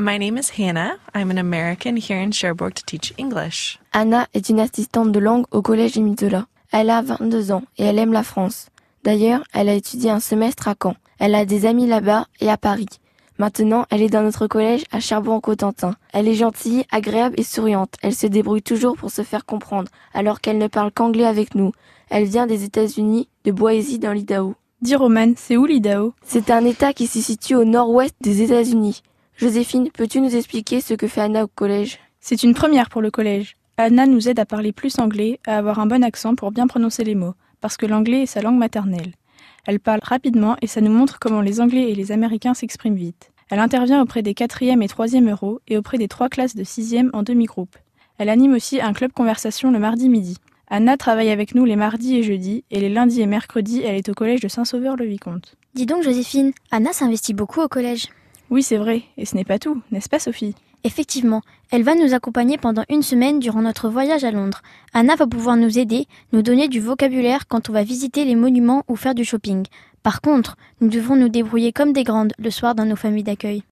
My name is Hannah. I'm an American here in Cherbourg to teach English. Anna est une assistante de langue au collège Émisola. Elle a 22 ans et elle aime la France. D'ailleurs, elle a étudié un semestre à Caen. Elle a des amis là-bas et à Paris. Maintenant, elle est dans notre collège à Cherbourg-Cotentin. Elle est gentille, agréable et souriante. Elle se débrouille toujours pour se faire comprendre, alors qu'elle ne parle qu'anglais avec nous. Elle vient des États-Unis, de Boise dans l'Idaho. Dis Roman, c'est où l'Idaho? C'est un État qui se situe au nord-ouest des États-Unis. Joséphine, peux-tu nous expliquer ce que fait Anna au collège? C'est une première pour le collège. Anna nous aide à parler plus anglais, à avoir un bon accent pour bien prononcer les mots, parce que l'anglais est sa langue maternelle. Elle parle rapidement et ça nous montre comment les Anglais et les Américains s'expriment vite. Elle intervient auprès des 4e et 3e euros et auprès des trois classes de 6e en demi-groupe. Elle anime aussi un club conversation le mardi midi. Anna travaille avec nous les mardis et jeudis, et les lundis et mercredis, elle est au collège de Saint-Sauveur-le-Vicomte. Dis donc, Joséphine, Anna s'investit beaucoup au collège. Oui, c'est vrai, et ce n'est pas tout, n'est-ce pas, Sophie? Effectivement, elle va nous accompagner pendant une semaine durant notre voyage à Londres. Anna va pouvoir nous aider, nous donner du vocabulaire quand on va visiter les monuments ou faire du shopping. Par contre, nous devons nous débrouiller comme des grandes le soir dans nos familles d'accueil.